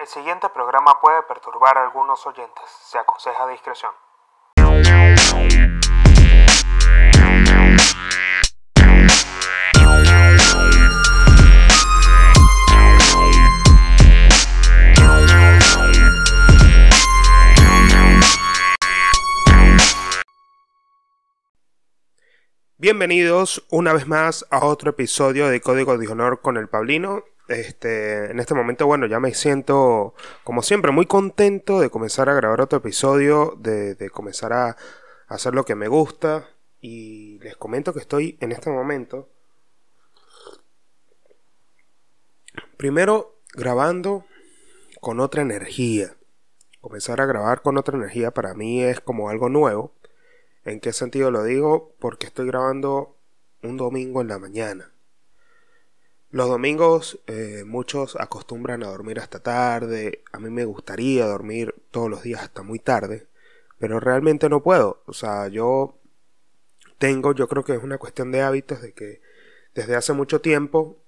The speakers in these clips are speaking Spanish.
El siguiente programa puede perturbar a algunos oyentes. Se aconseja discreción. Bienvenidos una vez más a otro episodio de Código de Honor con el Pablino. Este, en este momento, bueno, ya me siento, como siempre, muy contento de comenzar a grabar otro episodio, de, de comenzar a hacer lo que me gusta. Y les comento que estoy en este momento, primero grabando con otra energía. Comenzar a grabar con otra energía para mí es como algo nuevo. ¿En qué sentido lo digo? Porque estoy grabando un domingo en la mañana. Los domingos eh, muchos acostumbran a dormir hasta tarde, a mí me gustaría dormir todos los días hasta muy tarde, pero realmente no puedo. O sea, yo tengo, yo creo que es una cuestión de hábitos, de que desde hace mucho tiempo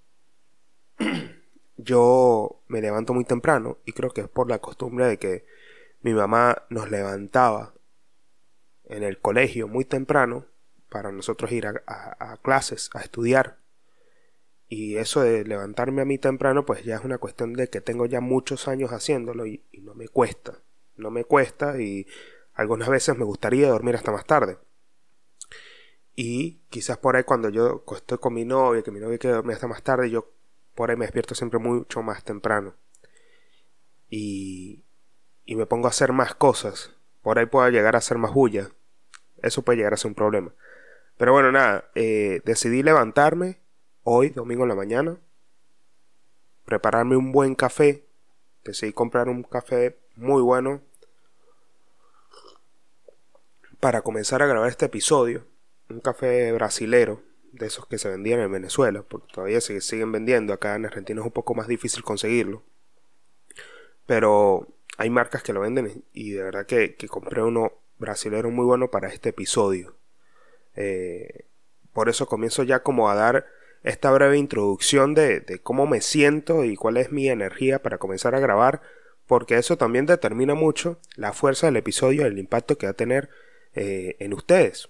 yo me levanto muy temprano y creo que es por la costumbre de que mi mamá nos levantaba en el colegio muy temprano para nosotros ir a, a clases, a estudiar. Y eso de levantarme a mí temprano, pues ya es una cuestión de que tengo ya muchos años haciéndolo y, no me cuesta. No me cuesta y algunas veces me gustaría dormir hasta más tarde. Y quizás por ahí cuando yo estoy con mi novia, que mi novia quiere dormir hasta más tarde, yo por ahí me despierto siempre mucho más temprano. Y, y me pongo a hacer más cosas. Por ahí puedo llegar a hacer más bulla. Eso puede llegar a ser un problema. Pero bueno, nada, eh, decidí levantarme hoy, domingo en la mañana, prepararme un buen café. Decidí comprar un café muy bueno para comenzar a grabar este episodio. Un café brasilero, de esos que se vendían en Venezuela, porque todavía se siguen vendiendo. Acá en Argentina es un poco más difícil conseguirlo. Pero hay marcas que lo venden y de verdad que, compré uno brasilero muy bueno para este episodio. Eh, por eso comienzo ya como a dar esta breve introducción de, cómo me siento y cuál es mi energía para comenzar a grabar, porque eso también determina mucho la fuerza del episodio el impacto que va a tener eh, en ustedes.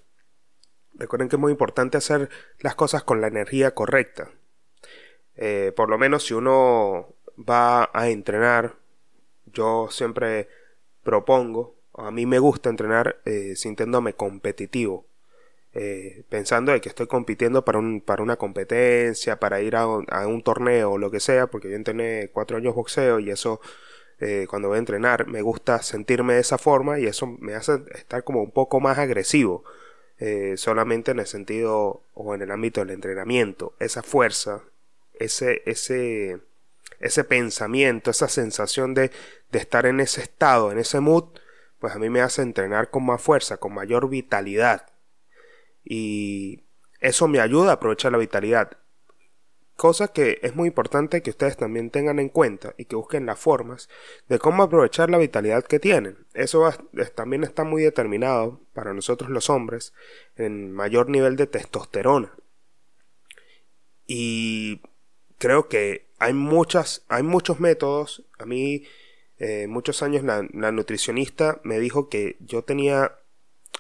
Recuerden que es muy importante hacer las cosas con la energía correcta. Eh, por lo menos si uno va a entrenar, yo siempre propongo, a mí me gusta entrenar eh, sintiéndome competitivo. Eh, pensando de que estoy compitiendo para, un, para una competencia, para ir a un, a un torneo o lo que sea, porque yo entrené cuatro años boxeo y eso eh, cuando voy a entrenar me gusta sentirme de esa forma y eso me hace estar como un poco más agresivo, eh, solamente en el sentido o en el ámbito del entrenamiento, esa fuerza, ese, ese, ese pensamiento, esa sensación de, de estar en ese estado, en ese mood, pues a mí me hace entrenar con más fuerza, con mayor vitalidad y eso me ayuda a aprovechar la vitalidad. Cosa que es muy importante que ustedes también tengan en cuenta y que busquen las formas de cómo aprovechar la vitalidad que tienen. Eso también está muy determinado para nosotros los hombres en mayor nivel de testosterona. Y creo que hay muchas, hay muchos métodos. A mí, eh, muchos años la nutricionista me dijo que yo tenía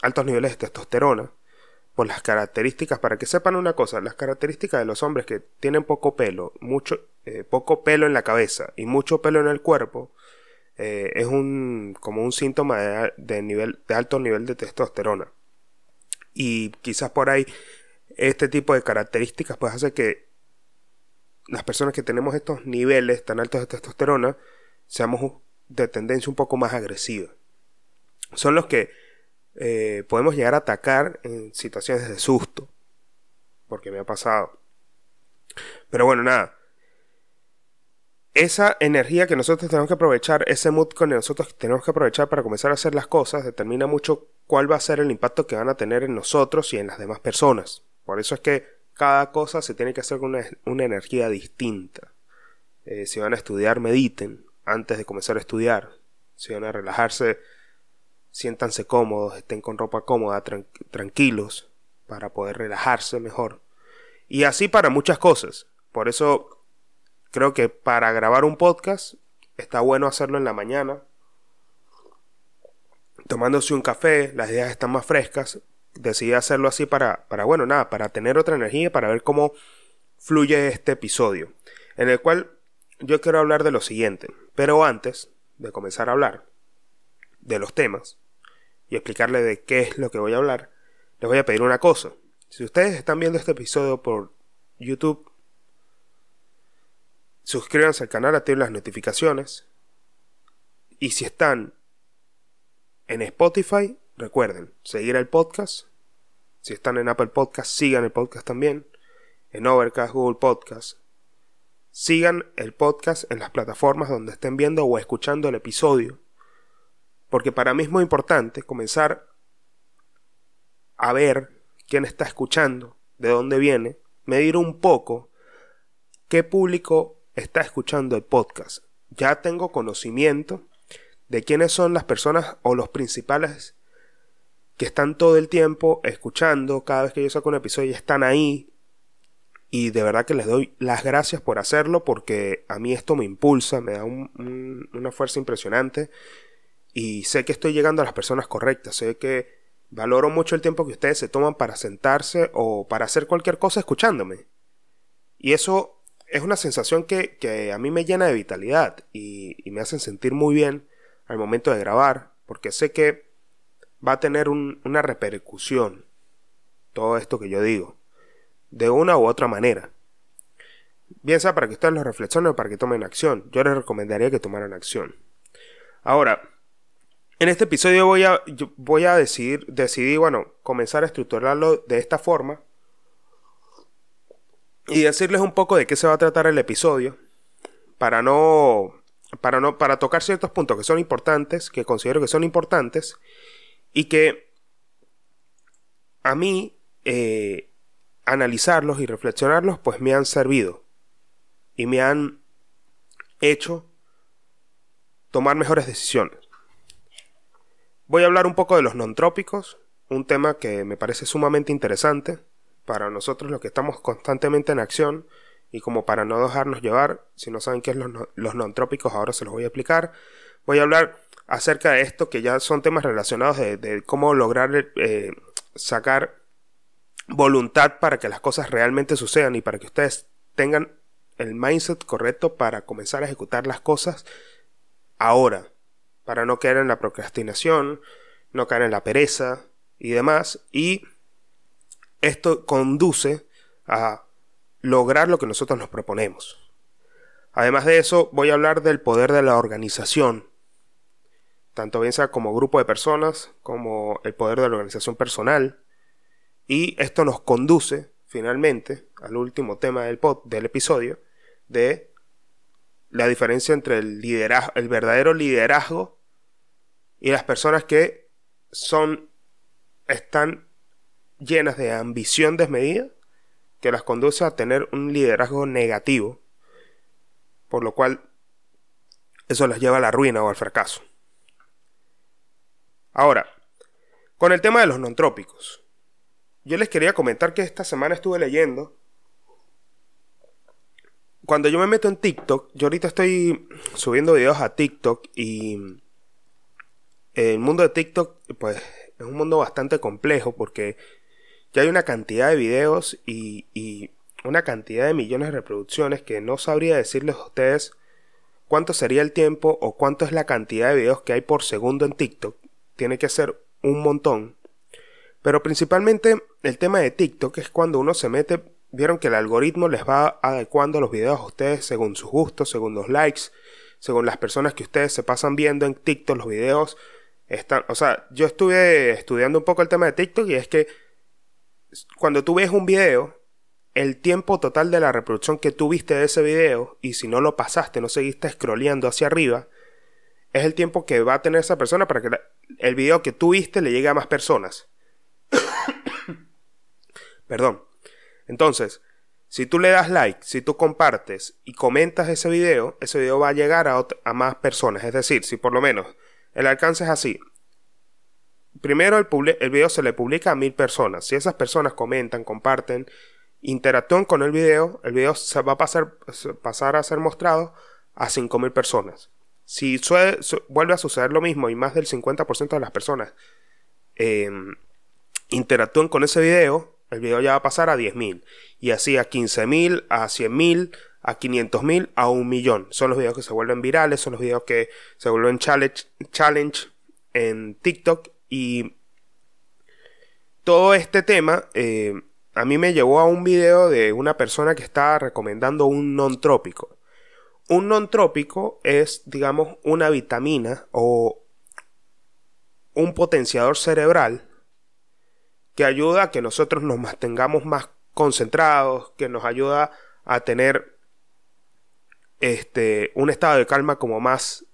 altos niveles de testosterona por las características, para que sepan una cosa, las características de los hombres que tienen poco pelo, mucho, eh, poco pelo en la cabeza y mucho pelo en el cuerpo, eh, es un, como un síntoma de, nivel, de alto nivel de testosterona. Y quizás por ahí este tipo de características pues hace que las personas que tenemos estos niveles tan altos de testosterona seamos de tendencia un poco más agresiva. Son los que eh, podemos llegar a atacar en situaciones de susto. Porque me ha pasado. Pero bueno, nada. Esa energía que nosotros tenemos que aprovechar, ese mood que nosotros tenemos que aprovechar para comenzar a hacer las cosas, determina mucho cuál va a ser el impacto que van a tener en nosotros y en las demás personas. Por eso es que cada cosa se tiene que hacer con una, energía distinta. Eh, si van a estudiar, mediten antes de comenzar a estudiar. Si van a relajarse, siéntanse cómodos, estén con ropa cómoda, tranquilos, para poder relajarse mejor. Y así para muchas cosas. Por eso creo que para grabar un podcast está bueno hacerlo en la mañana, tomándose un café, las ideas están más frescas. Decidí hacerlo así para, para, bueno, nada, para tener otra energía, para ver cómo fluye este episodio, en el cual yo quiero hablar de lo siguiente. Pero antes de comenzar a hablar de los temas y explicarle de qué es lo que voy a hablar, les voy a pedir una cosa. Si ustedes están viendo este episodio por YouTube, suscríbanse al canal, activen las notificaciones. Y si están en Spotify, recuerden seguir el podcast. Si están en Apple Podcast, sigan el podcast también. En Overcast, Google Podcast. Sigan el podcast en las plataformas donde estén viendo o escuchando el episodio. Porque para mí es muy importante comenzar a ver quién está escuchando, de dónde viene, medir un poco qué público está escuchando el podcast. Ya tengo conocimiento de quiénes son las personas o los principales que están todo el tiempo escuchando cada vez que yo saco un episodio están ahí. Y de verdad que les doy las gracias por hacerlo porque a mí esto me impulsa, me da una fuerza impresionante y sé que estoy llegando a las personas correctas, sé que valoro mucho el tiempo que ustedes se toman para sentarse o para hacer cualquier cosa escuchándome. Y eso es una sensación que, a mí me llena de vitalidad y, me hacen sentir muy bien al momento de grabar, porque sé que va a tener una repercusión todo esto que yo digo, de una u otra manera. Bien para que ustedes lo reflexionen o para que tomen acción. Yo les recomendaría que tomaran acción. Ahora, en este episodio voy a, voy a decidir, decidir, bueno, comenzar a estructurarlo de esta forma y decirles un poco de qué se va a tratar el episodio para no para no para tocar ciertos puntos que son importantes, que considero que son importantes y que a mí eh, analizarlos y reflexionarlos pues me han servido y me han hecho tomar mejores decisiones. Voy a hablar un poco de los non-trópicos, un tema que me parece sumamente interesante para nosotros los que estamos constantemente en acción y como para no dejarnos llevar, si no saben qué es los, los non-trópicos, ahora se los voy a explicar. Voy a hablar acerca de esto, que ya son temas relacionados de, cómo lograr eh, sacar voluntad para que las cosas realmente sucedan y para que ustedes tengan el mindset correcto para comenzar a ejecutar las cosas ahora, para no caer en la procrastinación, no caer en la pereza y demás, y esto conduce a lograr lo que nosotros nos proponemos. Además de eso, voy a hablar del poder de la organización, tanto bien sea como grupo de personas, como el poder de la organización personal. Y esto nos conduce, finalmente, al último tema del, pod, del episodio, de la diferencia entre el, liderazgo, el verdadero liderazgo y las personas que son, están llenas de ambición desmedida que las conduce a tener un liderazgo negativo, por lo cual eso las lleva a la ruina o al fracaso. Ahora, con el tema de los nontrópicos, yo les quería comentar que esta semana estuve leyendo. Cuando yo me meto en TikTok, yo ahorita estoy subiendo videos a TikTok y el mundo de TikTok, pues, es un mundo bastante complejo porque ya hay una cantidad de videos y, y una cantidad de millones de reproducciones que no sabría decirles a ustedes cuánto sería el tiempo o cuánto es la cantidad de videos que hay por segundo en TikTok. Tiene que ser un montón. Pero principalmente el tema de TikTok es cuando uno se mete, vieron que el algoritmo les va adecuando los videos a ustedes según sus gustos, según los likes, según las personas que ustedes se pasan viendo en TikTok, los videos están, o sea, yo estuve estudiando un poco el tema de TikTok y es que cuando tú ves un video, el tiempo total de la reproducción que tú viste de ese video, y si no lo pasaste, no seguiste scrolleando hacia arriba, es el tiempo que va a tener esa persona para que el video que tú viste le llegue a más personas. Perdón. Entonces, si tú le das like, si tú compartes y comentas ese video, ese video va a llegar a, a más personas. Es decir, si por lo menos el alcance es así, primero el, video se le publica a mil personas. Si esas personas comentan, comparten, interactúan con el video, el video se va a pasar, a ser mostrado a cinco mil personas. Si vuelve a suceder lo mismo y más del 50% de las personas em, interactúan con ese video, el video ya va a pasar a 10.000. Y así a 15.000, a 100.000, a 500.000, a un millón. Son los videos que se vuelven virales, son los videos que se vuelven challenge, challenge en TikTok. Y todo este tema eh, a mí me llevó a un video de una persona que estaba recomendando un non trópico. Un non trópico es, digamos, una vitamina o un potenciador cerebral que ayuda a que nosotros nos mantengamos más concentrados, que nos ayuda a tener este, un estado de calma como más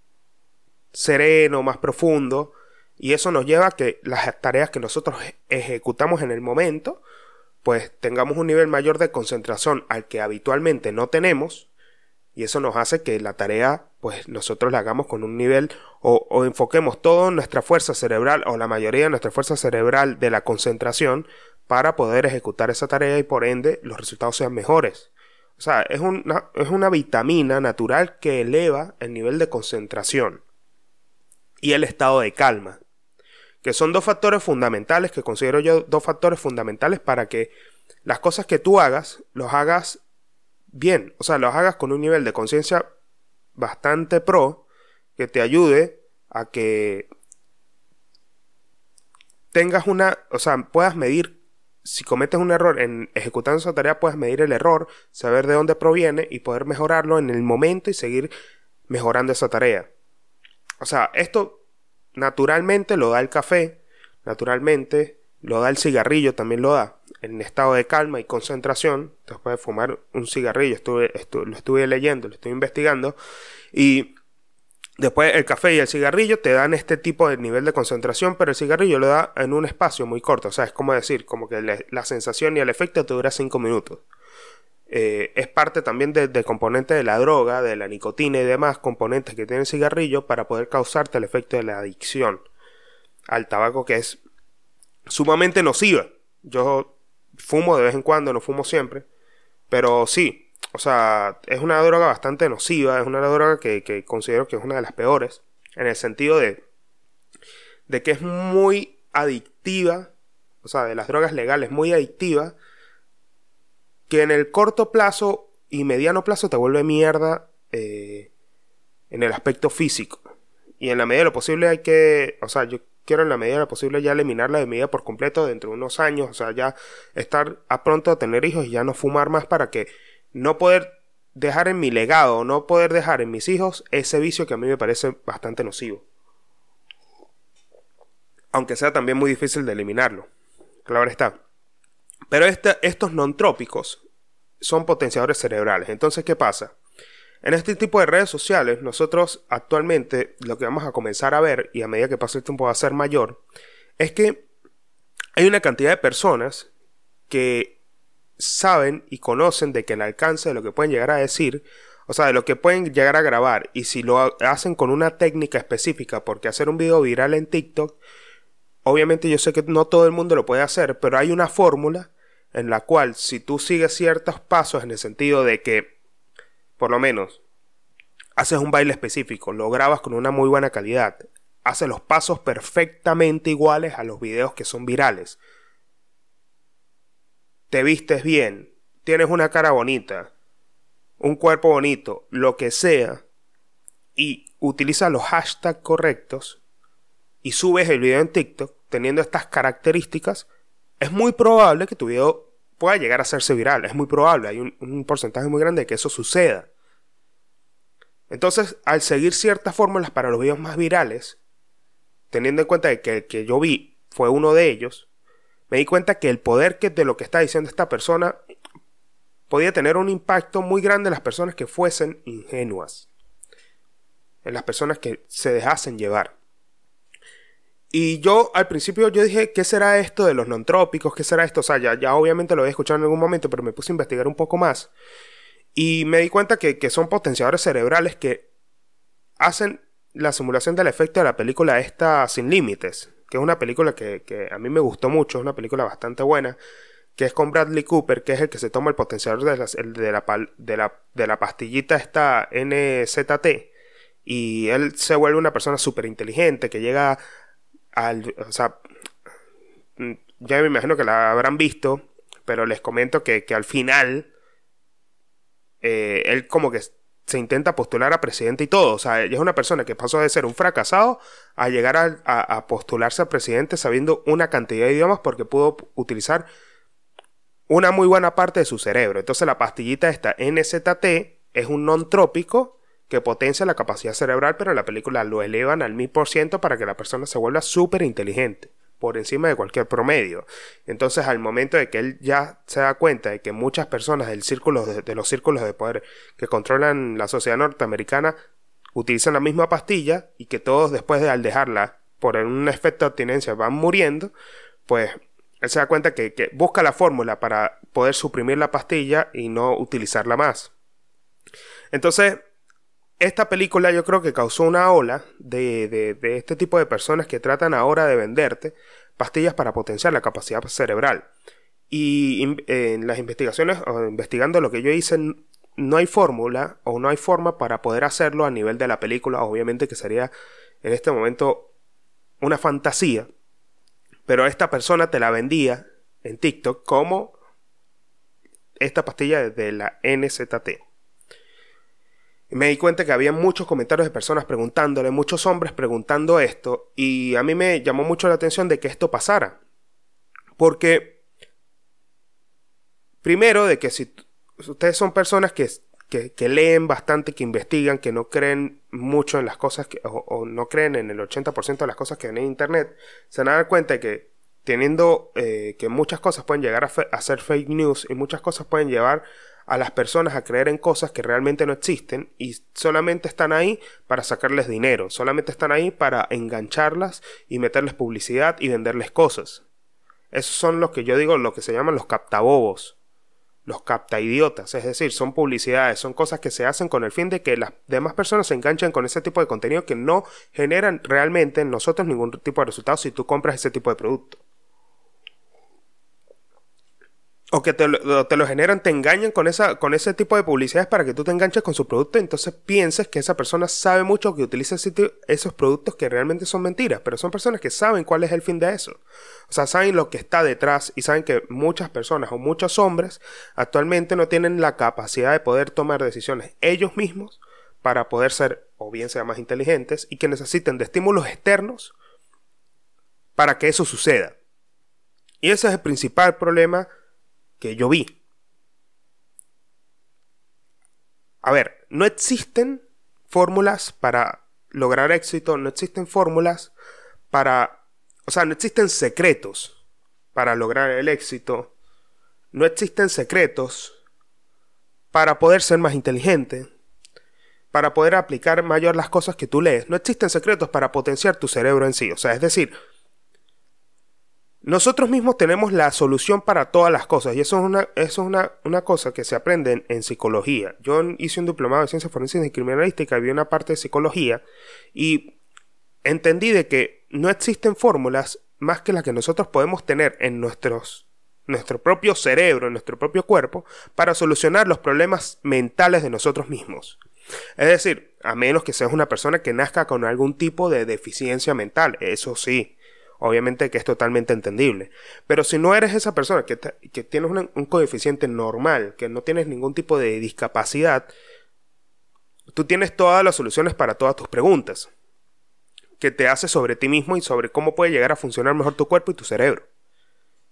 sereno, más profundo, y eso nos lleva a que las tareas que nosotros ejecutamos en el momento, pues tengamos un nivel mayor de concentración al que habitualmente no tenemos, y eso nos hace que la tarea, pues nosotros la hagamos con un nivel o, o enfoquemos toda nuestra fuerza cerebral o la mayoría de nuestra fuerza cerebral de la concentración para poder ejecutar esa tarea y por ende los resultados sean mejores. O sea, es una, es una vitamina natural que eleva el nivel de concentración y el estado de calma, que son dos factores fundamentales que considero yo dos factores fundamentales para que las cosas que tú hagas los hagas bien, o sea, los hagas con un nivel de conciencia bastante pro que te ayude a que tengas una, o sea, puedas medir si cometes un error en ejecutando esa tarea, puedes medir el error, saber de dónde proviene y poder mejorarlo en el momento y seguir mejorando esa tarea. O sea, esto naturalmente lo da el café, naturalmente lo da el cigarrillo, también lo da en estado de calma y concentración, después de fumar un cigarrillo, estuve, lo estuve leyendo, lo estoy investigando, y después el café y el cigarrillo te dan este tipo de nivel de concentración, pero el cigarrillo lo da en un espacio muy corto, o sea, es como decir, como que la sensación y el efecto te dura 5 minutos. Eh, es parte también del componente de la droga, de la nicotina y demás componentes que tiene el cigarrillo para poder causarte el efecto de la adicción al tabaco que es sumamente nociva. Yo fumo de vez en cuando, no fumo siempre. Pero sí, o sea, es una droga bastante nociva, es una droga que, considero que es una de las peores, en el sentido de, de que es muy adictiva, o sea, de las drogas legales, muy adictiva, que en el corto plazo y mediano plazo te vuelve mierda eh, en el aspecto físico. Y en la medida de lo posible hay que, o sea, yo quiero en la medida de lo posible ya eliminarla de mi vida por completo dentro de unos años, o sea, ya estar a pronto a tener hijos y ya no fumar más para que no poder dejar en mi legado, no poder dejar en mis hijos ese vicio que a mí me parece bastante nocivo. Aunque sea también muy difícil de eliminarlo. Claro está. Pero este, estos non-trópicos son potenciadores cerebrales. Entonces, ¿qué pasa? En este tipo de redes sociales, nosotros actualmente lo que vamos a comenzar a ver, y a medida que pase el tiempo va a ser mayor, es que hay una cantidad de personas que saben y conocen de que el alcance de lo que pueden llegar a decir, o sea, de lo que pueden llegar a grabar, y si lo hacen con una técnica específica, porque hacer un video viral en TikTok, obviamente yo sé que no todo el mundo lo puede hacer, pero hay una fórmula en la cual si tú sigues ciertos pasos en el sentido de que por lo menos, haces un baile específico, lo grabas con una muy buena calidad, haces los pasos perfectamente iguales a los videos que son virales. Te vistes bien, tienes una cara bonita, un cuerpo bonito, lo que sea, y utilizas los hashtags correctos y subes el video en TikTok teniendo estas características, es muy probable que tu video pueda llegar a hacerse viral. Es muy probable, hay un, porcentaje muy grande de que eso suceda. Entonces, al seguir ciertas fórmulas para los videos más virales, teniendo en cuenta que el que yo vi fue uno de ellos, me di cuenta que el poder que de lo que está diciendo esta persona podía tener un impacto muy grande en las personas que fuesen ingenuas, en las personas que se dejasen llevar. Y yo al principio yo dije, ¿qué será esto de los non-trópicos? ¿Qué será esto? O sea, ya, obviamente lo había escuchado en algún momento, pero me puse a investigar un poco más. Y me di cuenta que, son potenciadores cerebrales que hacen la simulación del efecto de la película esta Sin Límites, que es una película que, a mí me gustó mucho, es una película bastante buena, que es con Bradley Cooper, que es el que se toma el potenciador de, de, la, de, la, de la pastillita esta NZT y él se vuelve una persona súper inteligente que llega al... O sea, ya me imagino que la habrán visto, pero les comento que, al final eh, él como que se intenta postular a presidente y todo. O sea, ella es una persona que pasó de ser un fracasado a llegar a, a, postularse a presidente sabiendo una cantidad de idiomas porque pudo utilizar una muy buena parte de su cerebro. Entonces la pastillita esta NZT es un non trópico que potencia la capacidad cerebral, pero la película lo elevan al mil por ciento para que la persona se vuelva súper inteligente por encima de cualquier promedio. Entonces, al momento de que él ya se da cuenta de que muchas personas del círculo de, los círculos de poder que controlan la sociedad norteamericana utilizan la misma pastilla y que todos después de al dejarla por un efecto de abstinencia van muriendo, pues él se da cuenta que, que busca la fórmula para poder suprimir la pastilla y no utilizarla más. Entonces, esta película yo creo que causó una ola de, de, este tipo de personas que tratan ahora de venderte pastillas para potenciar la capacidad cerebral. Y en las investigaciones, o investigando lo que yo hice, no hay fórmula o no hay forma para poder hacerlo a nivel de la película. Obviamente que sería en este momento una fantasía. Pero esta persona te la vendía en TikTok como esta pastilla de la NZT me di cuenta que había muchos comentarios de personas preguntándole, muchos hombres preguntando esto, y a mí me llamó mucho la atención de que esto pasara. Porque, primero, de que si ustedes son personas que, que, leen bastante, que investigan, que no creen mucho en las cosas, que, o, no creen en el 80% de las cosas que ven en Internet, se van a dar cuenta de que teniendo eh, que muchas cosas pueden llegar a, a ser fake news y muchas cosas pueden llevar a las personas a creer en cosas que realmente no existen y solamente están ahí para sacarles dinero, solamente están ahí para engancharlas y meterles publicidad y venderles cosas. Esos son los que yo digo, lo que se llaman los captabobos, los captaidiotas, es decir, son publicidades, son cosas que se hacen con el fin de que las demás personas se enganchen con ese tipo de contenido que no generan realmente en nosotros ningún tipo de resultado si tú compras ese tipo de producto o que te lo, generan, te engañan con, esa, con ese tipo de publicidades para que tú te enganches con su producto, entonces pienses que esa persona sabe mucho que utiliza esos productos que realmente son mentiras, pero son personas que saben cuál es el fin de eso. O sea, saben lo que está detrás y saben que muchas personas o muchos hombres actualmente no tienen la capacidad de poder tomar decisiones ellos mismos para poder ser o bien sea más inteligentes y que necesiten de estímulos externos para que eso suceda. Y ese es el principal problema que yo vi. A ver, no existen fórmulas para lograr éxito, no existen fórmulas para... O sea, no existen secretos para lograr el éxito, no existen secretos para poder ser más inteligente, para poder aplicar mayor las cosas que tú lees, no existen secretos para potenciar tu cerebro en sí. O sea, es decir, nosotros mismos tenemos la solución para todas las cosas y eso es una, eso es una, cosa que se aprende en, psicología. Yo hice un diplomado de ciencias forenses y criminalística vi una parte de psicología y entendí de que no existen fórmulas más que las que nosotros podemos tener en nuestros, nuestro propio cerebro, en nuestro propio cuerpo, para solucionar los problemas mentales de nosotros mismos. Es decir, a menos que seas una persona que nazca con algún tipo de deficiencia mental, eso sí, Obviamente que es totalmente entendible. Pero si no eres esa persona que, que tienes un coeficiente normal, que no tienes ningún tipo de discapacidad, tú tienes todas las soluciones para todas tus preguntas. Que te hace sobre ti mismo y sobre cómo puede llegar a funcionar mejor tu cuerpo y tu cerebro.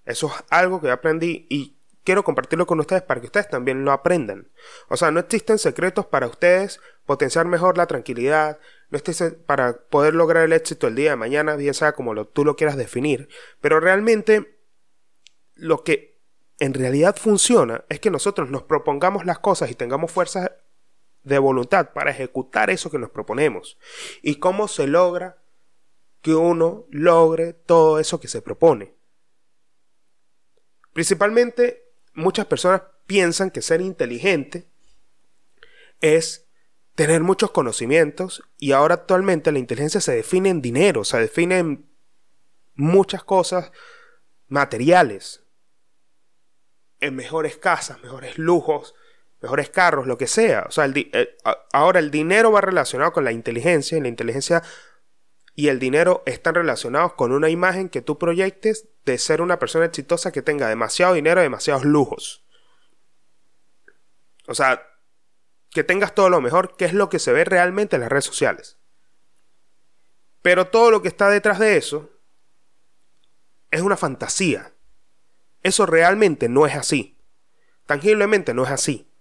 Eso es algo que aprendí y quiero compartirlo con ustedes para que ustedes también lo aprendan. O sea, no existen secretos para ustedes potenciar mejor la tranquilidad, no existen para poder lograr el éxito el día de mañana, bien sea como lo, tú lo quieras definir, pero realmente lo que en realidad funciona es que nosotros nos propongamos las cosas y tengamos fuerza de voluntad para ejecutar eso que nos proponemos. ¿Y cómo se logra que uno logre todo eso que se propone? Principalmente muchas personas piensan que ser inteligente es tener muchos conocimientos y ahora actualmente la inteligencia se define en dinero, se define en muchas cosas materiales, en mejores casas, mejores lujos, mejores carros, lo que sea. O sea, eh, ahora el dinero va relacionado con la inteligencia y la inteligencia y el dinero están relacionados con una imagen que tú proyectes de ser una persona exitosa que tenga demasiado dinero demasiados lujos. O sea, que tengas todo lo mejor, que es lo que se ve realmente en las redes sociales. Pero todo lo que está detrás de eso es una fantasía. Eso realmente no es así. Tangiblemente no es así.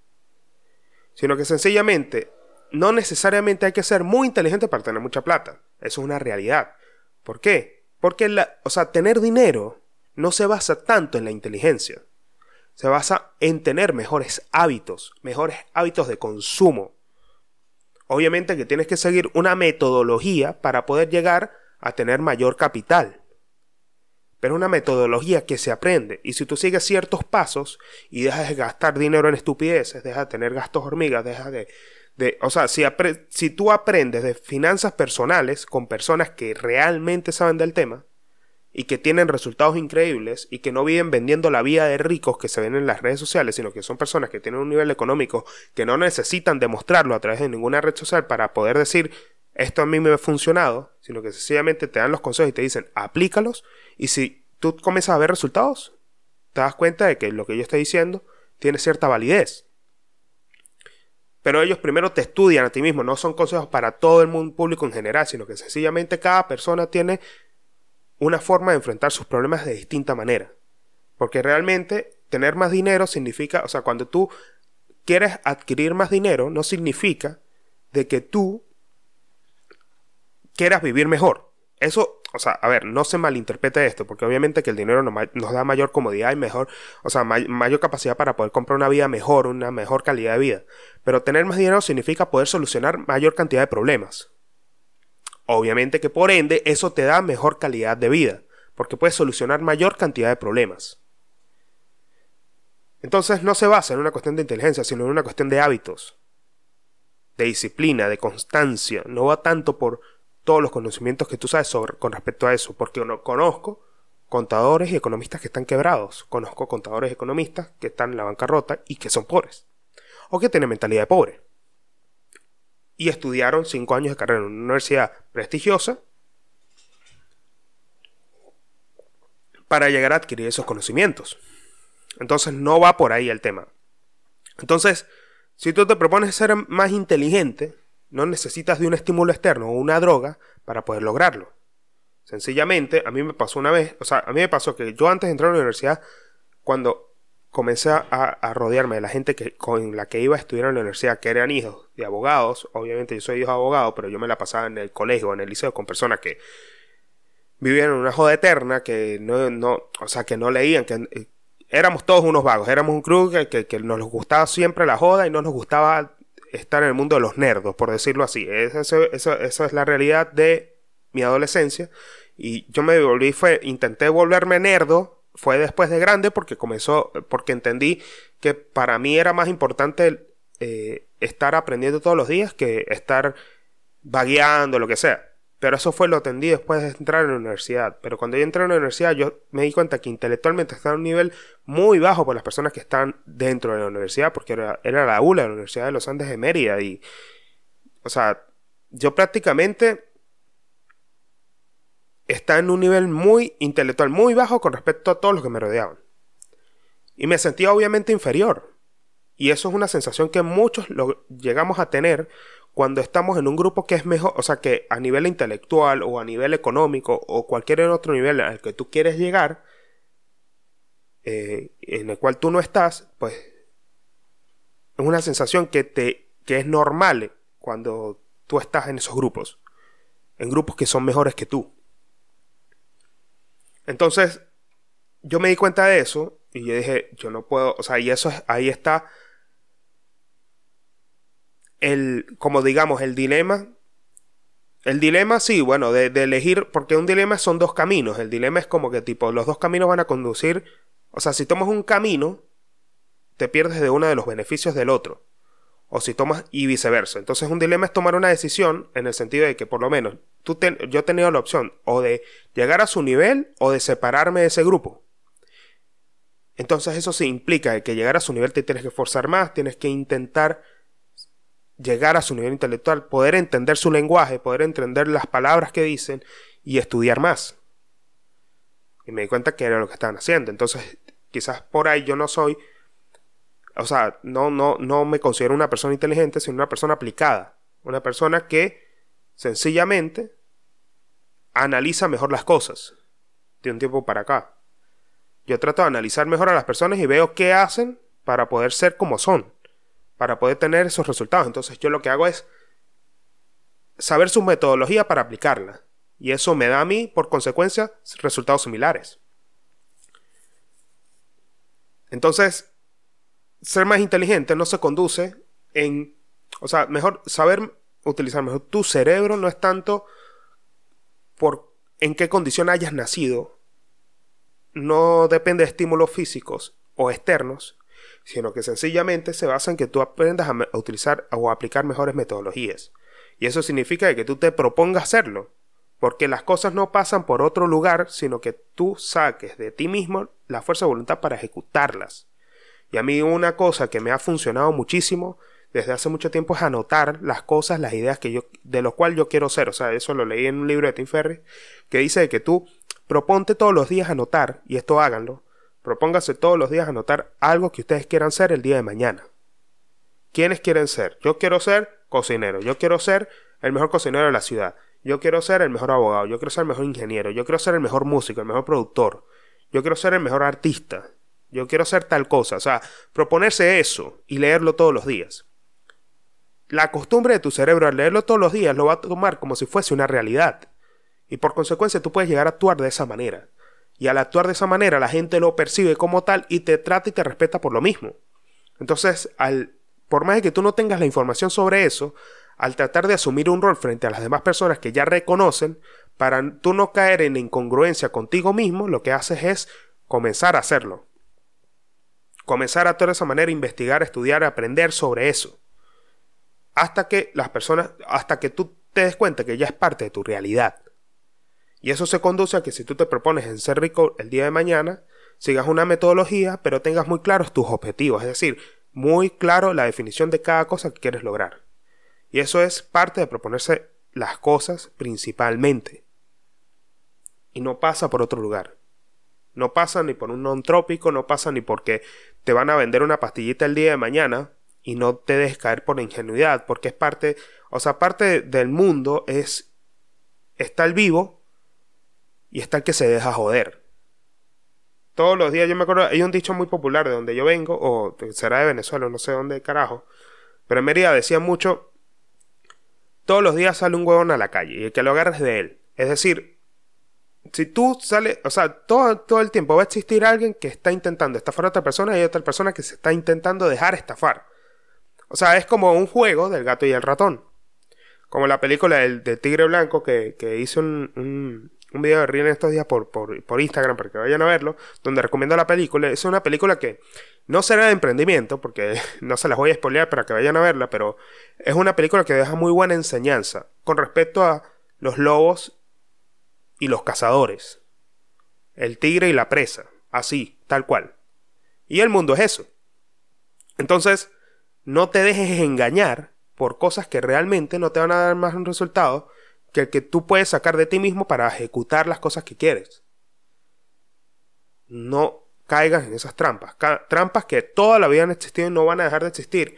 Sino que sencillamente no necesariamente hay que ser muy inteligente para tener mucha plata. Eso es una realidad. ¿Por qué? Porque, la, o sea, tener dinero no se basa tanto en la inteligencia. Se basa en tener mejores hábitos, mejores hábitos de consumo. Obviamente que tienes que seguir una metodología para poder llegar a tener mayor capital. Pero es una metodología que se aprende. Y si tú sigues ciertos pasos y dejas de gastar dinero en estupideces, dejas de tener gastos hormigas, dejas de, o sea, si, si tú aprendes de finanzas personales con personas que realmente saben del tema y que tienen resultados increíbles y que no viven vendiendo la vida de ricos que se ven en las redes sociales, sino que son personas que tienen un nivel económico que no necesitan demostrarlo a través de ninguna red social para poder decir esto a mí me ha funcionado, sino que sencillamente te dan los consejos y te dicen aplícalos y si tú comienzas a ver resultados, te das cuenta de que lo que yo estoy diciendo tiene cierta validez. Pero ellos primero te estudian a ti mismo, no son consejos para todo el mundo público en general, sino que sencillamente cada persona tiene una forma de enfrentar sus problemas de distinta manera. Porque realmente tener más dinero significa, o sea, cuando tú quieres adquirir más dinero, no significa de que tú quieras vivir mejor. Eso o sea, a ver, no se malinterprete esto, porque obviamente que el dinero nos, da mayor comodidad y mejor, o sea, mayor capacidad para poder comprar una vida mejor, una mejor calidad de vida. Pero tener más dinero significa poder solucionar mayor cantidad de problemas. Obviamente que por ende eso te da mejor calidad de vida, porque puedes solucionar mayor cantidad de problemas. Entonces no se basa en una cuestión de inteligencia, sino en una cuestión de hábitos, de disciplina, de constancia. No va tanto por todos los conocimientos que tú sabes sobre, con respecto a eso, porque no, conozco contadores y economistas que están quebrados, conozco contadores y economistas que están en la bancarrota y que son pobres, o que tienen mentalidad de pobre, y estudiaron cinco años de carrera en una universidad prestigiosa para llegar a adquirir esos conocimientos. Entonces no va por ahí el tema. Entonces, si tú te propones ser más inteligente, no necesitas de un estímulo externo o una droga para poder lograrlo. Sencillamente, a mí me pasó una vez, o sea, a mí me pasó que yo antes de entrar a la universidad, cuando comencé a, rodearme de la gente que, con la que iba a estudiar en la universidad, que eran hijos de abogados, obviamente yo soy hijo de abogado, pero yo me la pasaba en el colegio, en el liceo, con personas que vivían en una joda eterna, que no, no, o sea, que no leían, que eh, éramos todos unos vagos, éramos un crew que, que, nos gustaba siempre la joda y no nos gustaba estar en el mundo de los nerdos, por decirlo así. Esa, es la realidad de mi adolescencia. Y yo me volví, fue, intenté volverme nerdo, fue después de grande porque comenzó, porque entendí que para mí era más importante eh, estar aprendiendo todos los días que estar vagueando, lo que sea. Pero eso fue lo atendí después de entrar en la universidad. Pero cuando yo entré en la universidad, yo me di cuenta que intelectualmente estaba a un nivel muy bajo por las personas que están dentro de la universidad, porque era, era la ULA, la Universidad de los Andes de Mérida. Y, o sea, yo prácticamente estaba en un nivel muy intelectual, muy bajo con respecto a todos los que me rodeaban. Y me sentía obviamente inferior. Y eso es una sensación que muchos lo llegamos a tener cuando estamos en un grupo que es mejor, o sea, que a nivel intelectual o a nivel económico o cualquier otro nivel al que tú quieres llegar, eh, en el cual tú no estás, pues es una sensación que, te, que es normal cuando tú estás en esos grupos, en grupos que son mejores que tú. Entonces, yo me di cuenta de eso y yo dije, yo no puedo, o sea, y eso es, ahí está el, como digamos, el dilema. El dilema, sí, bueno, de, elegir, porque un dilema son dos caminos. El dilema es como que, tipo, los dos caminos van a conducir. O sea, si tomas un camino, te pierdes de uno de los beneficios del otro. O si tomas y viceversa. Entonces, un dilema es tomar una decisión en el sentido de que, por lo menos, tú yo he tenido la opción o de llegar a su nivel o de separarme de ese grupo. Entonces eso sí implica que llegar a su nivel te tienes que esforzar más, tienes que intentar llegar a su nivel intelectual, poder entender su lenguaje, poder entender las palabras que dicen y estudiar más. Y me di cuenta que era lo que estaban haciendo. Entonces, quizás por ahí yo no soy, o sea, no, no, no me considero una persona inteligente, sino una persona aplicada. Una persona que sencillamente analiza mejor las cosas. De un tiempo para acá. Yo trato de analizar mejor a las personas y veo qué hacen para poder ser como son. Para poder tener esos resultados. Entonces yo lo que hago es saber su metodología para aplicarla. Y eso me da a mí, por consecuencia, resultados similares. Entonces, ser más inteligente no se conduce en, o sea, mejor saber utilizar mejor tu cerebro no es tanto por en qué condición hayas nacido, no depende de estímulos físicos o externos, sino que sencillamente se basa en que tú aprendas a, utilizar o a aplicar mejores metodologías. Y eso significa que tú te propongas hacerlo, porque las cosas no pasan por otro lugar, sino que tú saques de ti mismo la fuerza de voluntad para ejecutarlas. Y a mí una cosa que me ha funcionado muchísimo desde hace mucho tiempo es anotar las cosas, las ideas que yo, de lo cual yo quiero ser. O sea, eso lo leí en un libro de Tim Ferry que dice que tú proponte todos los días anotar, y esto háganlo, propóngase todos los días anotar algo que ustedes quieran ser el día de mañana. ¿Quiénes quieren ser? Yo quiero ser cocinero, yo quiero ser el mejor cocinero de la ciudad, yo quiero ser el mejor abogado, yo quiero ser el mejor ingeniero, yo quiero ser el mejor músico, el mejor productor, yo quiero ser el mejor artista, yo quiero ser tal cosa. O sea, proponerse eso y leerlo todos los días la costumbre de tu cerebro al leerlo todos los días lo va a tomar como si fuese una realidad. Y por consecuencia tú puedes llegar a actuar de esa manera. Y al actuar de esa manera la gente lo percibe como tal y te trata y te respeta por lo mismo. Entonces, al, por más que tú no tengas la información sobre eso, al tratar de asumir un rol frente a las demás personas que ya reconocen, para tú no caer en incongruencia contigo mismo, lo que haces es comenzar a hacerlo. Comenzar a de esa manera, investigar, estudiar, aprender sobre eso hasta que las personas, hasta que tú te des cuenta que ya es parte de tu realidad. Y eso se conduce a que si tú te propones en ser rico el día de mañana, sigas una metodología, pero tengas muy claros tus objetivos, es decir, muy claro la definición de cada cosa que quieres lograr. Y eso es parte de proponerse las cosas principalmente. Y no pasa por otro lugar. No pasa ni por un non trópico, no pasa ni porque te van a vender una pastillita el día de mañana, y no te dejes caer por ingenuidad, porque es parte, o sea, parte del mundo es, está el vivo y está el que se deja joder. Todos los días, yo me acuerdo, hay un dicho muy popular de donde yo vengo, o será de Venezuela, no sé dónde carajo, pero en Mérida decían mucho, todos los días sale un huevón a la calle y el que lo agarres de él. Es decir, si tú sales, o sea, todo, todo el tiempo va a existir alguien que está intentando estafar a otra persona y otra persona que se está intentando dejar estafar. O sea, es como un juego del gato y el ratón. Como la película del, Tigre Blanco que, que hice un, un, video de Río en estos días por, por, por, Instagram para que vayan a verlo, donde recomiendo la película. Es una película que no será de emprendimiento, porque no se las voy a spoilear para que vayan a verla, pero es una película que deja muy buena enseñanza con respecto a los lobos y los cazadores. El tigre y la presa. Así, tal cual. Y el mundo es eso. Entonces, no te dejes engañar por cosas que realmente no te van a dar más un resultado que el que tú puedes sacar de ti mismo para ejecutar las cosas que quieres. No caigas en esas trampas. trampas que toda la vida han existido y no van a dejar de existir.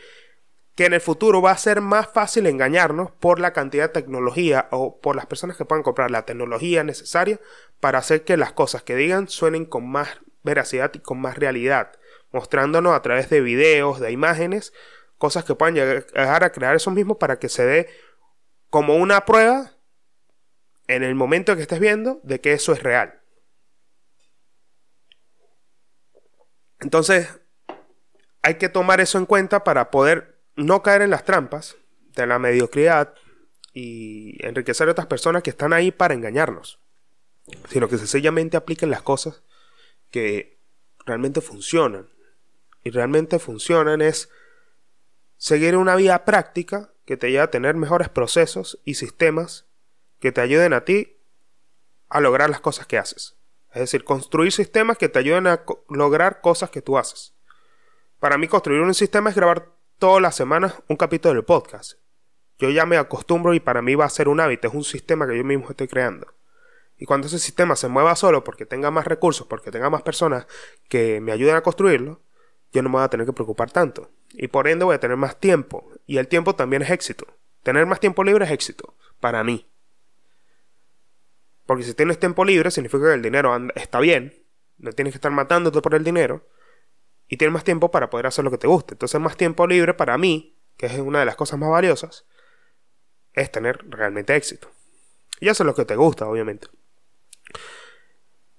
Que en el futuro va a ser más fácil engañarnos por la cantidad de tecnología o por las personas que puedan comprar la tecnología necesaria para hacer que las cosas que digan suenen con más veracidad y con más realidad. Mostrándonos a través de videos, de imágenes, cosas que puedan llegar a crear eso mismo para que se dé como una prueba en el momento que estés viendo de que eso es real. Entonces, hay que tomar eso en cuenta para poder no caer en las trampas de la mediocridad y enriquecer a otras personas que están ahí para engañarnos, sino que sencillamente apliquen las cosas que realmente funcionan. Y realmente funcionan es seguir una vía práctica que te lleve a tener mejores procesos y sistemas que te ayuden a ti a lograr las cosas que haces. Es decir, construir sistemas que te ayuden a lograr cosas que tú haces. Para mí construir un sistema es grabar todas las semanas un capítulo del podcast. Yo ya me acostumbro y para mí va a ser un hábito, es un sistema que yo mismo estoy creando. Y cuando ese sistema se mueva solo porque tenga más recursos, porque tenga más personas que me ayuden a construirlo, yo no me voy a tener que preocupar tanto. Y por ende voy a tener más tiempo. Y el tiempo también es éxito. Tener más tiempo libre es éxito. Para mí. Porque si tienes tiempo libre significa que el dinero está bien. No tienes que estar matándote por el dinero. Y tienes más tiempo para poder hacer lo que te guste. Entonces más tiempo libre para mí, que es una de las cosas más valiosas, es tener realmente éxito. Y hacer lo que te gusta, obviamente.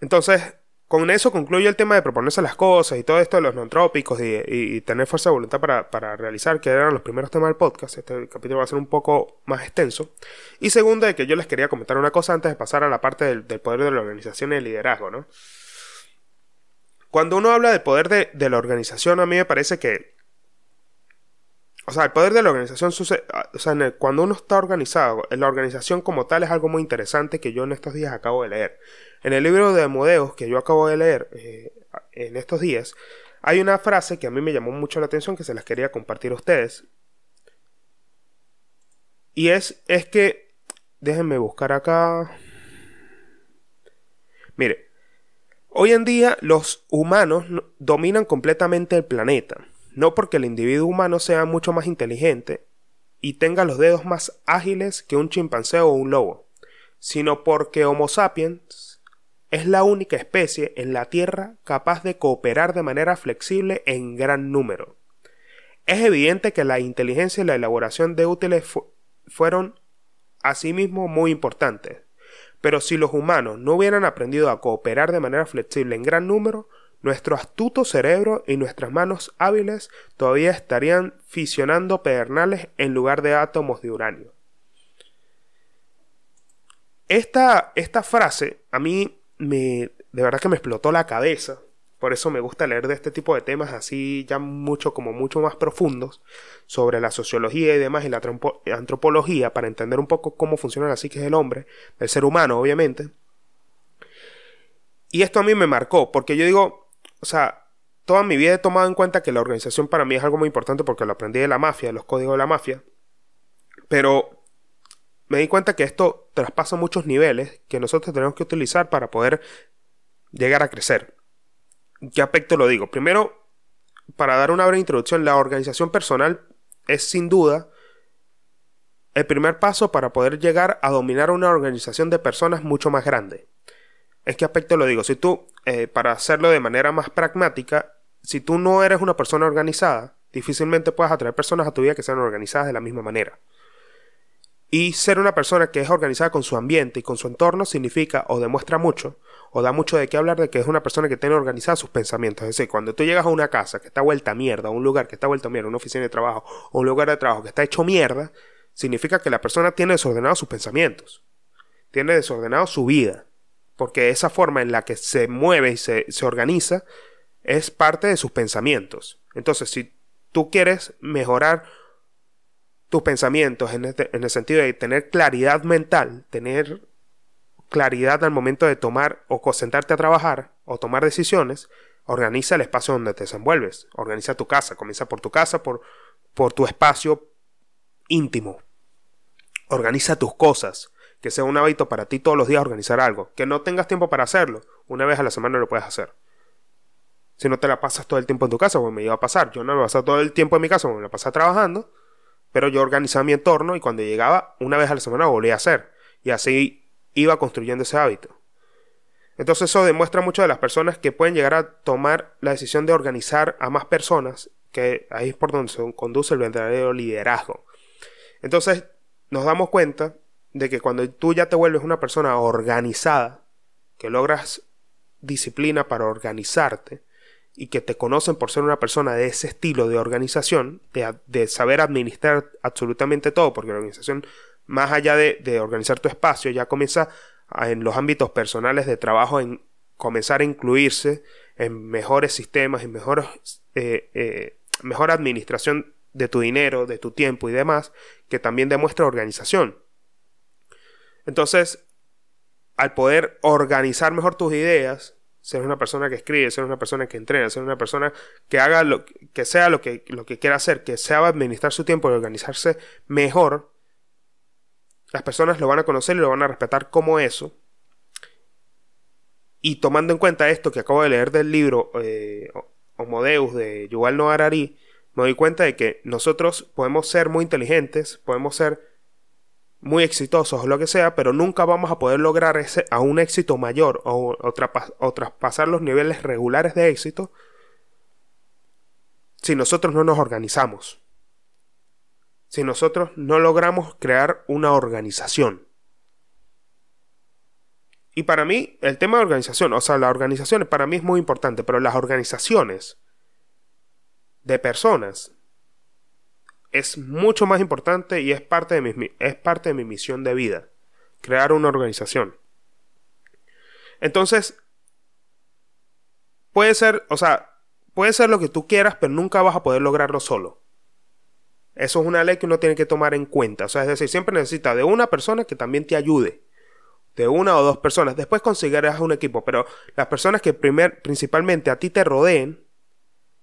Entonces, con eso concluye el tema de proponerse las cosas y todo esto de los nontrópicos y, y, tener fuerza de voluntad para, realizar, que eran los primeros temas del podcast. Este capítulo va a ser un poco más extenso. Y segundo, de que yo les quería comentar una cosa antes de pasar a la parte del, poder de la organización y el liderazgo, ¿no? Cuando uno habla del poder de, la organización, a mí me parece que o sea, el poder de la organización sucede. Ah, o sea, cuando uno está organizado, la organización como tal es algo muy interesante que yo en estos días acabo de leer. En el libro de Modeos que yo acabo de leer eh, en estos días, hay una frase que a mí me llamó mucho la atención que se las quería compartir a ustedes. Y es, es que. Déjenme buscar acá. Mire, hoy en día los humanos dominan completamente el planeta no porque el individuo humano sea mucho más inteligente y tenga los dedos más ágiles que un chimpancé o un lobo, sino porque Homo sapiens es la única especie en la Tierra capaz de cooperar de manera flexible en gran número. Es evidente que la inteligencia y la elaboración de útiles fueron asimismo muy importantes, pero si los humanos no hubieran aprendido a cooperar de manera flexible en gran número, nuestro astuto cerebro y nuestras manos hábiles todavía estarían fisionando pedernales en lugar de átomos de uranio. Esta, esta frase a mí me, de verdad que me explotó la cabeza. Por eso me gusta leer de este tipo de temas así ya mucho como mucho más profundos sobre la sociología y demás y la antropología para entender un poco cómo funciona la psique del hombre, del ser humano obviamente. Y esto a mí me marcó porque yo digo, o sea, toda mi vida he tomado en cuenta que la organización para mí es algo muy importante porque lo aprendí de la mafia, de los códigos de la mafia. Pero me di cuenta que esto traspasa muchos niveles que nosotros tenemos que utilizar para poder llegar a crecer. ¿Qué aspecto lo digo? Primero, para dar una breve introducción, la organización personal es sin duda el primer paso para poder llegar a dominar una organización de personas mucho más grande. ¿En qué aspecto lo digo? Si tú, eh, para hacerlo de manera más pragmática, si tú no eres una persona organizada, difícilmente puedes atraer personas a tu vida que sean organizadas de la misma manera. Y ser una persona que es organizada con su ambiente y con su entorno significa o demuestra mucho o da mucho de qué hablar de que es una persona que tiene organizados sus pensamientos. Es decir, cuando tú llegas a una casa que está vuelta a mierda, a un lugar que está vuelto a mierda, una oficina de trabajo o un lugar de trabajo que está hecho mierda, significa que la persona tiene desordenados sus pensamientos, tiene desordenado su vida porque esa forma en la que se mueve y se, organiza es parte de sus pensamientos. Entonces, si tú quieres mejorar tus pensamientos en, este, en el sentido de tener claridad mental, tener claridad al momento de tomar o concentrarte a trabajar o tomar decisiones, organiza el espacio donde te desenvuelves, organiza tu casa, comienza por tu casa, por, por tu espacio íntimo, organiza tus cosas, que sea un hábito para ti todos los días organizar algo, que no tengas tiempo para hacerlo, una vez a la semana lo puedes hacer. Si no te la pasas todo el tiempo en tu casa, pues me iba a pasar. Yo no me pasaba todo el tiempo en mi casa, me la pasaba trabajando, pero yo organizaba mi entorno y cuando llegaba una vez a la semana volvía a hacer. Y así iba construyendo ese hábito. Entonces eso demuestra mucho de las personas que pueden llegar a tomar la decisión de organizar a más personas, que ahí es por donde se conduce el verdadero liderazgo. Entonces nos damos cuenta de que cuando tú ya te vuelves una persona organizada, que logras disciplina para organizarte y que te conocen por ser una persona de ese estilo de organización, de, saber administrar absolutamente todo, porque la organización, más allá de, organizar tu espacio, ya comienza en los ámbitos personales de trabajo en comenzar a incluirse en mejores sistemas, en mejores, eh, eh, mejor administración de tu dinero, de tu tiempo y demás, que también demuestra organización. Entonces, al poder organizar mejor tus ideas, ser una persona que escribe, ser una persona que entrena, ser una persona que haga lo que sea lo que, quiera hacer, que sea administrar su tiempo y organizarse mejor, las personas lo van a conocer y lo van a respetar como eso. Y tomando en cuenta esto que acabo de leer del libro eh, Homodeus de Yuval Noah Harari, me doy cuenta de que nosotros podemos ser muy inteligentes, podemos ser muy exitosos o lo que sea, pero nunca vamos a poder lograr ese, a un éxito mayor o, traspasar los niveles regulares de éxito si nosotros no nos organizamos. Si nosotros no logramos crear una organización. Y para mí, el tema de organización, o sea, la organización para mí es muy importante, pero las organizaciones de personas es mucho más importante y es parte de mi, es parte de mi misión de vida. Crear una organización. Entonces, puede ser, o sea, puede ser lo que tú quieras, pero nunca vas a poder lograrlo solo. Eso es una ley que uno tiene que tomar en cuenta. O sea, es decir, siempre necesita de una persona que también te ayude. De una o dos personas. Después conseguirás un equipo. Pero las personas que primer, principalmente a ti te rodeen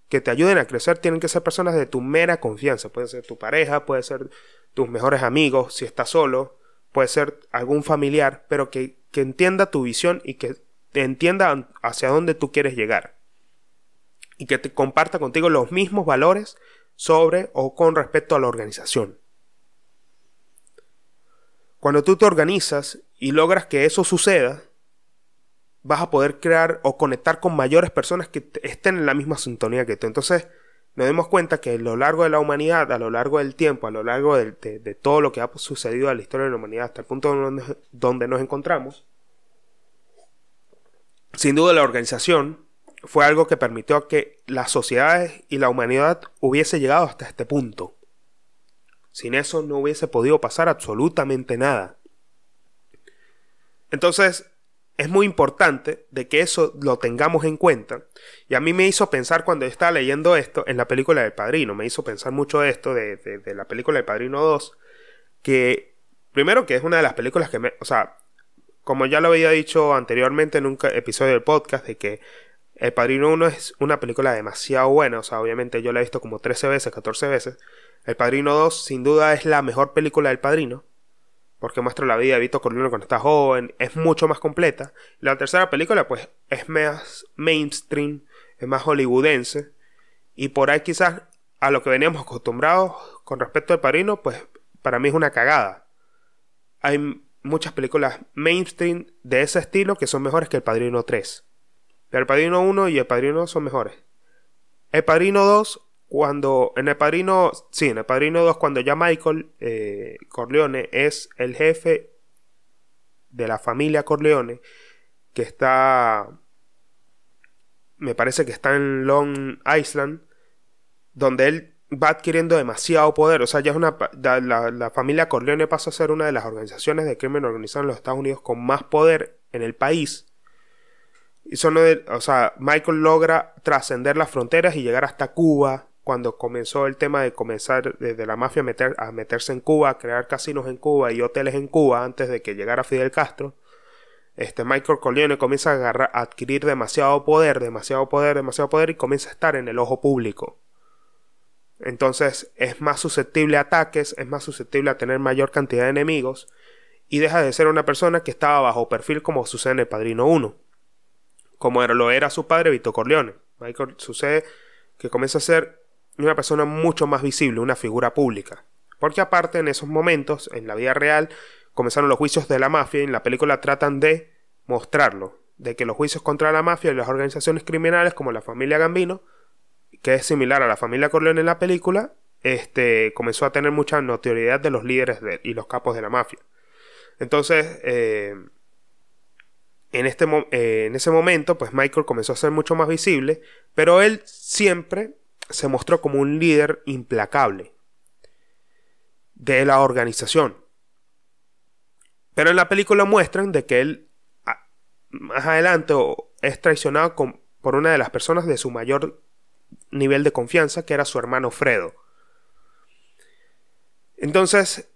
que te ayuden a crecer tienen que ser personas de tu mera confianza. Puede ser tu pareja, puede ser tus mejores amigos, si estás solo, puede ser algún familiar, pero que, que entienda tu visión y que entienda hacia dónde tú quieres llegar. Y que te comparta contigo los mismos valores sobre o con respecto a la organización. Cuando tú te organizas y logras que eso suceda, vas a poder crear o conectar con mayores personas que estén en la misma sintonía que tú. Entonces, nos demos cuenta que a lo largo de la humanidad, a lo largo del tiempo, a lo largo de, todo lo que ha sucedido a la historia de la humanidad hasta el punto donde, donde nos encontramos, sin duda la organización fue algo que permitió que las sociedades y la humanidad hubiese llegado hasta este punto. Sin eso no hubiese podido pasar absolutamente nada. Entonces, es muy importante de que eso lo tengamos en cuenta. Y a mí me hizo pensar cuando estaba leyendo esto en la película del Padrino, me hizo pensar mucho esto de, de, la película del Padrino 2, que primero que es una de las películas que me... O sea, como ya lo había dicho anteriormente en un episodio del podcast, de que El Padrino 1 es una película demasiado buena, o sea, obviamente yo la he visto como 13 veces, 14 veces. El Padrino 2 sin duda es la mejor película del Padrino porque muestra la vida de Vito Corleone cuando está joven, es mucho más completa. La tercera película, pues, es más mainstream, es más hollywoodense, y por ahí quizás a lo que veníamos acostumbrados con respecto al Padrino, pues, para mí es una cagada. Hay muchas películas mainstream de ese estilo que son mejores que El Padrino 3. Pero El Padrino 1 y El Padrino 2 son mejores. El Padrino 2 cuando en el padrino, sí, en el padrino 2, cuando ya Michael eh, Corleone es el jefe de la familia Corleone, que está, me parece que está en Long Island, donde él va adquiriendo demasiado poder, o sea, ya es una, la, la familia Corleone pasa a ser una de las organizaciones de crimen organizado en los Estados Unidos con más poder en el país. Y son, o sea, Michael logra trascender las fronteras y llegar hasta Cuba, cuando comenzó el tema de comenzar desde la mafia a, meter, a meterse en Cuba, a crear casinos en Cuba y hoteles en Cuba antes de que llegara Fidel Castro, este Michael Corleone comienza a, a adquirir demasiado poder, demasiado poder, demasiado poder y comienza a estar en el ojo público. Entonces es más susceptible a ataques, es más susceptible a tener mayor cantidad de enemigos y deja de ser una persona que estaba bajo perfil como sucede en el Padrino 1, como lo era su padre Vito Corleone. Michael sucede que comienza a ser una persona mucho más visible, una figura pública. Porque aparte en esos momentos, en la vida real, comenzaron los juicios de la mafia y en la película tratan de mostrarlo, de que los juicios contra la mafia y las organizaciones criminales como la familia Gambino, que es similar a la familia Corleone en la película, este, comenzó a tener mucha notoriedad de los líderes y los capos de la mafia. Entonces, eh, en, este, eh, en ese momento, pues Michael comenzó a ser mucho más visible, pero él siempre se mostró como un líder implacable de la organización. Pero en la película muestran de que él más adelante es traicionado por una de las personas de su mayor nivel de confianza, que era su hermano Fredo. Entonces,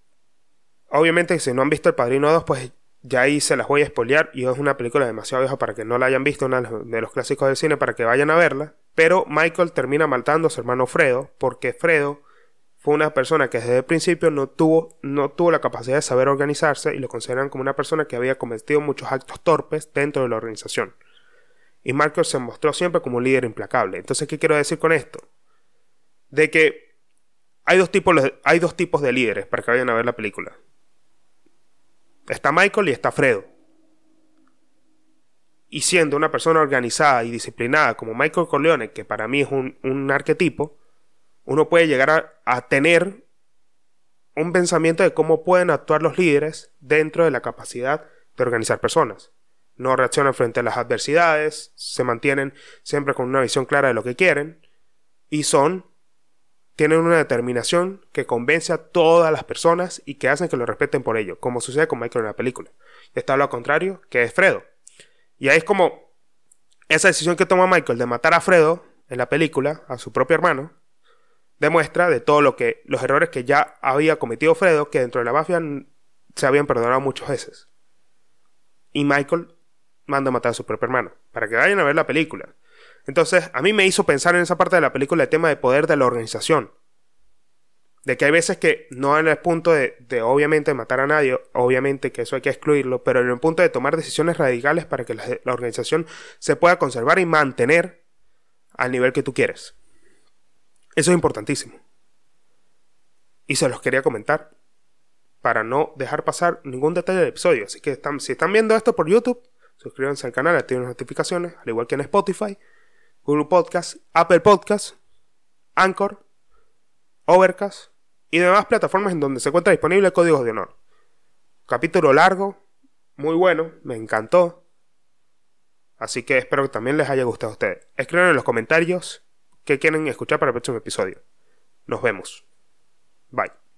obviamente si no han visto El Padrino 2, pues ya ahí se las voy a spoilear y es una película demasiado vieja para que no la hayan visto, una de los clásicos del cine para que vayan a verla. Pero Michael termina matando a su hermano Fredo porque Fredo fue una persona que desde el principio no tuvo, no tuvo la capacidad de saber organizarse y lo consideran como una persona que había cometido muchos actos torpes dentro de la organización. Y Michael se mostró siempre como un líder implacable. Entonces, ¿qué quiero decir con esto? De que hay dos tipos, hay dos tipos de líderes para que vayan a ver la película. Está Michael y está Fredo. Y siendo una persona organizada y disciplinada como Michael Corleone, que para mí es un, arquetipo, uno puede llegar a, a, tener un pensamiento de cómo pueden actuar los líderes dentro de la capacidad de organizar personas. No reaccionan frente a las adversidades, se mantienen siempre con una visión clara de lo que quieren y son tienen una determinación que convence a todas las personas y que hacen que lo respeten por ello, como sucede con Michael en la película. Está lo contrario, que es Fredo. Y ahí es como esa decisión que toma Michael de matar a Fredo en la película, a su propio hermano, demuestra de todo lo que los errores que ya había cometido Fredo, que dentro de la mafia se habían perdonado muchas veces. Y Michael manda a matar a su propio hermano, para que vayan a ver la película. Entonces, a mí me hizo pensar en esa parte de la película el tema de poder de la organización. De que hay veces que no en el punto de, obviamente matar a nadie, obviamente que eso hay que excluirlo, pero en el punto de tomar decisiones radicales para que la, organización se pueda conservar y mantener al nivel que tú quieres. Eso es importantísimo. Y se los quería comentar para no dejar pasar ningún detalle del episodio. Así que si están viendo esto por YouTube, suscríbanse al canal, activen las notificaciones, al igual que en Spotify. Google Podcast, Apple Podcast, Anchor, Overcast y demás plataformas en donde se encuentra disponible Códigos de Honor. Capítulo largo, muy bueno, me encantó. Así que espero que también les haya gustado a ustedes. Escriban en los comentarios qué quieren escuchar para el próximo episodio. Nos vemos. Bye.